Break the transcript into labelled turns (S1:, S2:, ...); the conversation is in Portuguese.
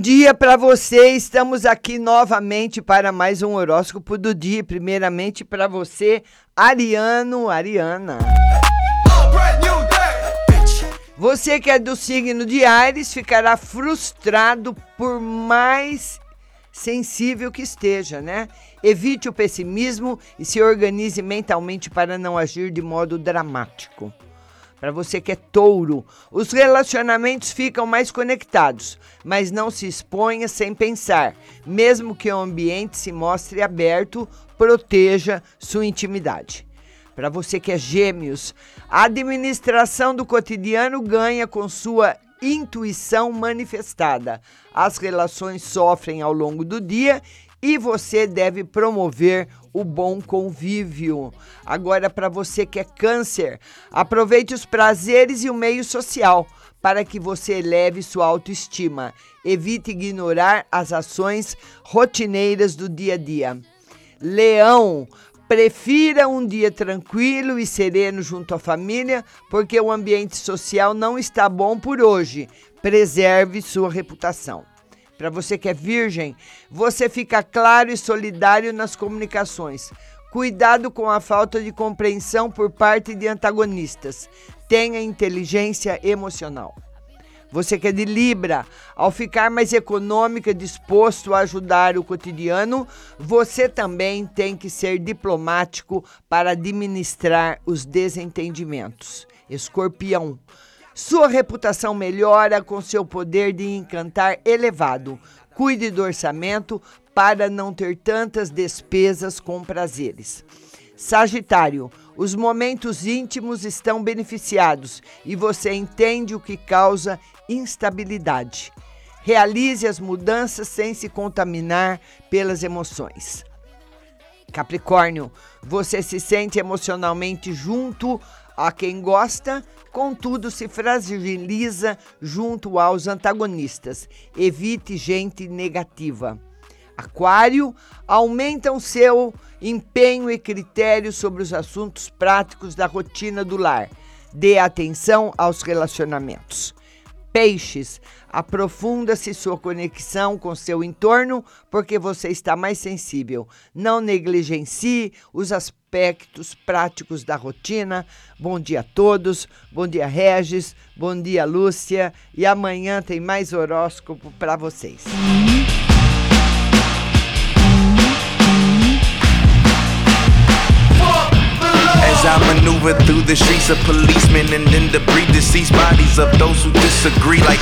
S1: dia para você. Estamos aqui novamente para mais um horóscopo do dia. Primeiramente para você, Ariano, Ariana. Você que é do signo de Ares ficará frustrado por mais sensível que esteja, né? Evite o pessimismo e se organize mentalmente para não agir de modo dramático. Para você que é touro, os relacionamentos ficam mais conectados, mas não se exponha sem pensar. Mesmo que o ambiente se mostre aberto, proteja sua intimidade. Para você que é gêmeos, a administração do cotidiano ganha com sua intuição manifestada. As relações sofrem ao longo do dia e você deve promover o bom convívio. Agora, para você que é câncer, aproveite os prazeres e o meio social para que você eleve sua autoestima. Evite ignorar as ações rotineiras do dia a dia. Leão, Prefira um dia tranquilo e sereno junto à família, porque o ambiente social não está bom por hoje. Preserve sua reputação. Para você que é virgem, você fica claro e solidário nas comunicações. Cuidado com a falta de compreensão por parte de antagonistas. Tenha inteligência emocional. Você que é de Libra, ao ficar mais econômica, disposto a ajudar o cotidiano, você também tem que ser diplomático para administrar os desentendimentos. Escorpião, sua reputação melhora com seu poder de encantar elevado. Cuide do orçamento para não ter tantas despesas com prazeres. Sagitário, os momentos íntimos estão beneficiados e você entende o que causa instabilidade. Realize as mudanças sem se contaminar pelas emoções. Capricórnio, você se sente emocionalmente junto a quem gosta, contudo se fragiliza junto aos antagonistas. Evite gente negativa. Aquário, aumentam seu empenho e critério sobre os assuntos práticos da rotina do lar. Dê atenção aos relacionamentos. Peixes, aprofunda-se sua conexão com seu entorno porque você está mais sensível. Não negligencie os aspectos práticos da rotina. Bom dia a todos. Bom dia, Regis. Bom dia, Lúcia. E amanhã tem mais horóscopo para vocês. I maneuver through the streets of policemen and then breed deceased bodies of those who disagree. Like,